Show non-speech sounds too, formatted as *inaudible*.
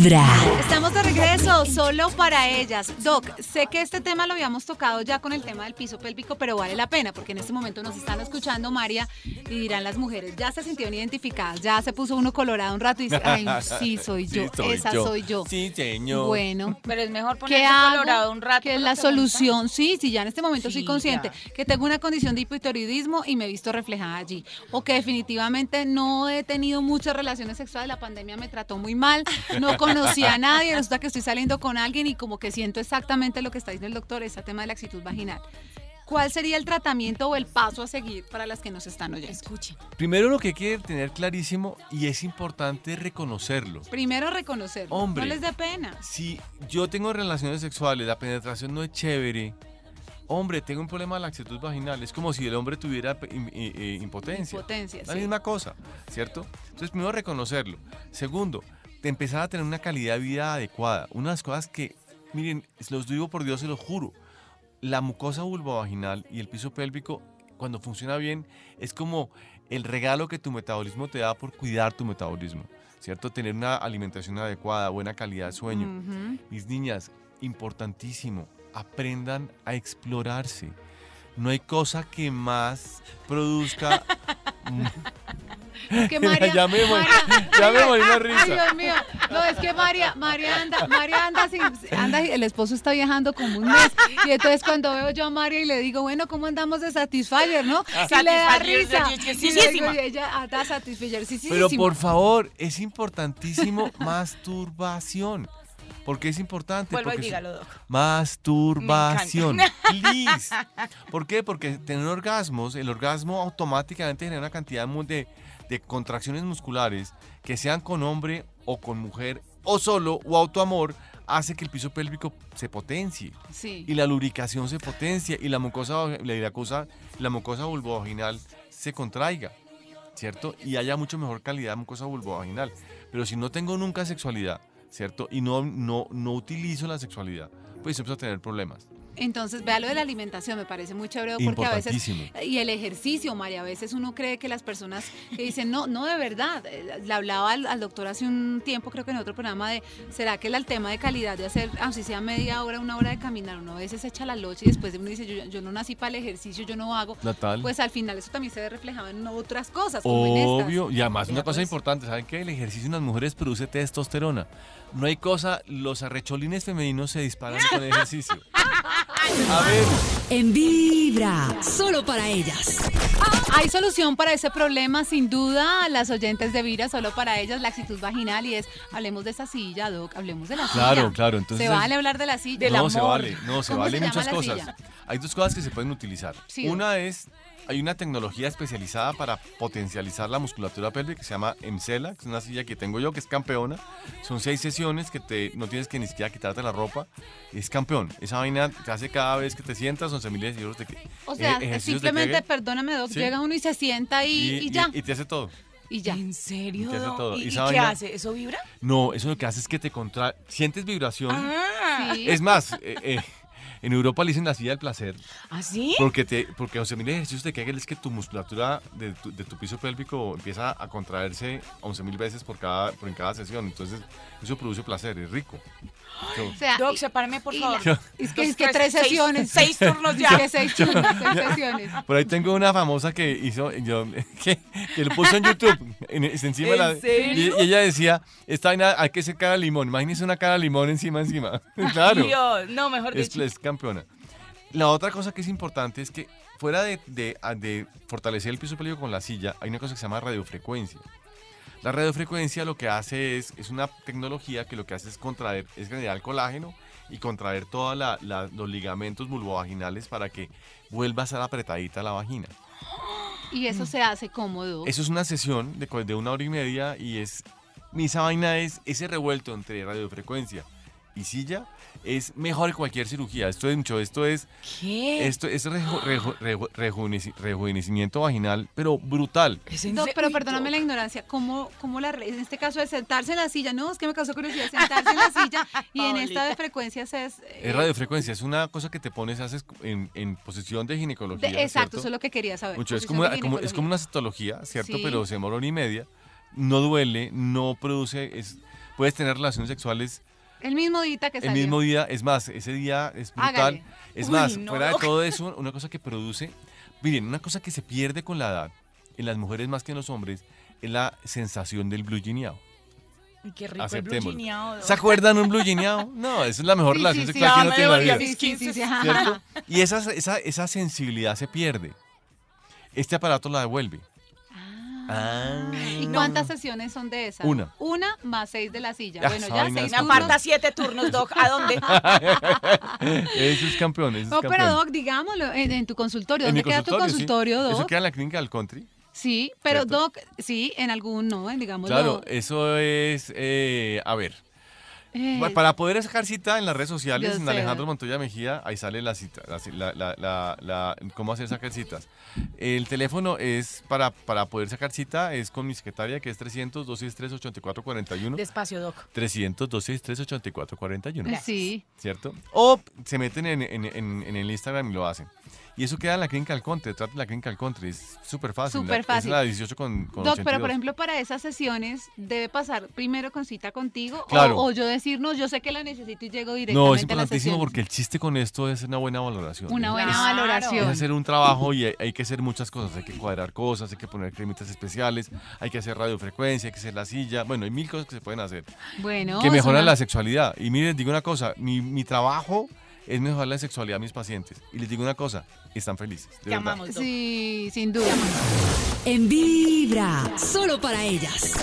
Vibra. Estamos solo para ellas. Doc, sé que este tema lo habíamos tocado ya con el tema del piso pélvico, pero vale la pena porque en este momento nos están escuchando María y dirán las mujeres, ya se sintieron identificadas, ya se puso uno colorado un rato y dice, *laughs* ay, sí, soy yo, Sí, soy esa yo. soy yo. Sí, señor. Bueno, Pero es mejor ¿Qué ponerse colorado un rato. ¿Qué es la que solución? Sí, sí, ya en este momento soy consciente ya. que tengo una condición de hipotiroidismo y me he visto reflejada allí. O que definitivamente no he tenido muchas relaciones sexuales, la pandemia me trató muy mal, no conocí a nadie, resulta que estoy saliendo con alguien y como que siento exactamente lo que está diciendo el doctor, ese tema de la axitud vaginal. ¿Cuál sería el tratamiento o el paso a seguir para las que nos están oyendo? Escuchen. Primero lo que hay que tener clarísimo y es importante reconocerlo. Primero reconocerlo, Hombre. no les dé pena. Si yo tengo relaciones sexuales, la penetración no es chévere, hombre, tengo un problema de laxitud vaginal. Es como si el hombre tuviera impotencia. Impotencia, La sí. misma cosa, ¿cierto? Entonces, primero reconocerlo. Segundo, de empezar a tener una calidad de vida adecuada. Unas cosas que, miren, los digo por Dios, se los juro. La mucosa vulvovaginal y el piso pélvico, cuando funciona bien, es como el regalo que tu metabolismo te da por cuidar tu metabolismo, ¿cierto? Tener una alimentación adecuada, buena calidad de sueño. Mis niñas, importantísimo, aprendan a explorarse. No hay cosa que más produzca... *laughs* Es que *laughs* María, ya me morí la Ay, risa. Dios mío. No, es que María, María anda, María anda sin, anda, el esposo está viajando como un mes. Y entonces cuando veo yo a María y le digo, bueno, ¿cómo andamos de Satisfyer, no? Y le da risa. sí, Y le digo, sí, y ella anda Satisfyer, sí, sí, Pero por favor, es importantísimo masturbación. ¿Por qué es importante? Vuelva y Porque es- dígalo, Doc. Masturbación. *laughs* Please. ¿Por qué? Porque tener orgasmos, el orgasmo automáticamente genera una cantidad de, de contracciones musculares que sean con hombre o con mujer o solo o autoamor hace que el piso pélvico se potencie Sí. y la lubricación se potencia y la mucosa la, la mucosa vulvovaginal se contraiga, ¿cierto? Y haya mucho mejor calidad de mucosa vulvovaginal. Pero si no tengo nunca sexualidad, ¿cierto? Y no, no, no utilizo la sexualidad, pues empiezo a tener problemas. Entonces, vea lo de la alimentación, me parece muy chévere porque a veces y el ejercicio, María, a veces uno cree que las personas que dicen, no, no, de verdad, eh, le hablaba al, al doctor hace un tiempo, creo que en otro programa, de, ¿será que el, el tema de calidad de hacer, así sea media hora, una hora de caminar, uno a veces echa la locha y después uno dice, yo, yo no nací para el ejercicio, yo no hago, Natal. pues al final eso también se ve reflejado en otras cosas, como en. Obvio, y además una cosa pues. importante, ¿saben qué? El ejercicio en las mujeres produce testosterona. No hay cosa, los arrecholines femeninos se disparan con el ejercicio. A ver, En Vibra. Solo para ellas. Hay solución para ese problema, sin duda, las oyentes de Vira, solo para ellas, la actitud vaginal y es, hablemos de esa silla, Doc, hablemos de la Claro, silla. claro, entonces- Se vale hablar de la silla. Del no amor. se vale, no se ¿Cómo vale se llama muchas la cosas. silla? Hay dos cosas que se pueden utilizar. Sí. Una es, hay una tecnología especializada para potencializar la musculatura pélvica que se llama EMCELA, que es una silla que tengo yo, que es campeona. Son seis sesiones que te, no tienes que ni siquiera quitarte la ropa. Es campeón. Esa vaina te hace cada vez que te sientas 11 mil euros de O sea, eh, ejercicios de simplemente, perdóname, Doc, Sí. llega uno y se sienta y, y ya. y te hace todo. Y ya. ¿En serio? ¿Y, ¿Y y esa qué vaina? hace? ¿Eso vibra? No, eso lo que hace es que te contra... Sientes vibración. Ah, Sí. Es más, eh, eh, en Europa le dicen la silla del placer. ¿así? Porque, te, porque 11.000 ejercicios de Kegel es que tu musculatura de tu, de tu piso pélvico empieza a contraerse 11.000 veces por cada, por en cada sesión. Entonces, eso produce placer, es rico. So, O sea, Doc, y- sepárame, por y favor. la- *laughs* es que, Los es que tres seis- sesiones. Seis *laughs* turnos Es ya. que seis turnos, seis sesiones. por ahí tengo una famosa que hizo, yo, *laughs* que, que lo puso en YouTube, en, encima la- ¿En serio? Y, y ella decía, esta vaina hay que hacer cara de limón. Imagínense una cara de limón encima, encima. claro. Dios, no, mejor es, dicho. es campeona. La otra cosa que es importante es que fuera de, de- a- de fortalecer el piso pélvico con la silla, hay una cosa que se llama radiofrecuencia. La radiofrecuencia lo que hace es, es una tecnología que lo que hace es contraer, es generar el colágeno y contraer todos los ligamentos vulvovaginales para que vuelva a ser apretadita la vagina. *gasps* Y eso se hace cómodo. Eso es una sesión de, de una hora y media y es, esa vaina es ese revuelto entre radiofrecuencia y silla es mejor que cualquier cirugía. Esto es mucho, esto es ¿Qué? esto es reju- reju- reju- rejuveneci- rejuvenecimiento vaginal, pero brutal. ¿Es Doc, pero perdóname la ignorancia, ¿cómo, cómo la, en este caso de sentarse en la silla? No, es que me causó curiosidad, sentarse en la silla *laughs* y en esta de frecuencias es... eh, Es radiofrecuencia, es una cosa que te pones, haces en, en posición de de- ginecología. exacto, ¿cierto? eso es lo que quería saber. Mucho, es, como, es como una citología, ¿cierto? Sí. Pero se demora hora y media, no duele, no produce, es, puedes tener relaciones sexuales El mismo día que el salió. mismo día. Es más, ese día es brutal. Hágale. Es Uy, más, no, fuera de todo eso, una cosa que produce. Miren, una cosa que se pierde con la edad, en las mujeres más que en los hombres, es la sensación del blue jeaneado. Qué rico el blue jeaneado, ¿Se acuerdan un blue jeaneado? *laughs* No, esa es la mejor Sí, relación sí, sí, sexual que uno me tiene en la vida. Sí, sí, sí. *laughs* Y esa, esa, esa sensibilidad se pierde. Este aparato la devuelve. Ah. ¿Y cuántas sesiones son de esas? Una. Una más seis de la silla. Bueno, ya seis Turnos. aparta siete turnos, Doc. ¿A dónde? *laughs* Ese es campeón, ese es No, campeón. pero Doc, digámoslo, en, en tu consultorio. ¿Dónde queda tu consultorio, sí. consultorio, Doc? Eso queda en la clínica del country. Sí, pero ¿Cierto? Doc, sí, en algún no, en digámoslo. Claro, eso es, eh, a ver, eh, para poder sacar cita en las redes sociales, en. Alejandro Montoya Mejía, ahí sale la cita, la, la- la- la- cómo hacer sacar citas. El teléfono es para, para poder sacar cita, es con mi secretaria, que es 300-263-8441. Despacio, Doc. 300-263-8441. Sí. ¿cierto? O se meten en, en- en- en el Instagram y lo hacen. Y eso queda en la clínica del Country, trata la clínica del Country, es súper fácil. Súper la- fácil. Es la 18 con, con Doc, pero 82. por ejemplo, para esas sesiones, ¿debe pasar primero con cita contigo? o- Claro. O, yo decir, no, yo sé que la necesito y llego directamente No, es a la importantísimo porque el chiste con esto es una buena valoración. Una buena es- Claro. Es valoración. hacer un trabajo y hay, hay que hacer muchas cosas. Hay que cuadrar cosas, hay que poner cremitas especiales, hay que hacer radiofrecuencia, hay que hacer la silla. Bueno, hay mil cosas que se pueden hacer Bueno, que mejoran una- la sexualidad. Y miren, digo una cosa: mi, mi trabajo es mejorar la sexualidad a mis pacientes. Y les digo una cosa: están felices. De Te verdad. amamos. Sí, sin duda. En Vibra, solo para ellas.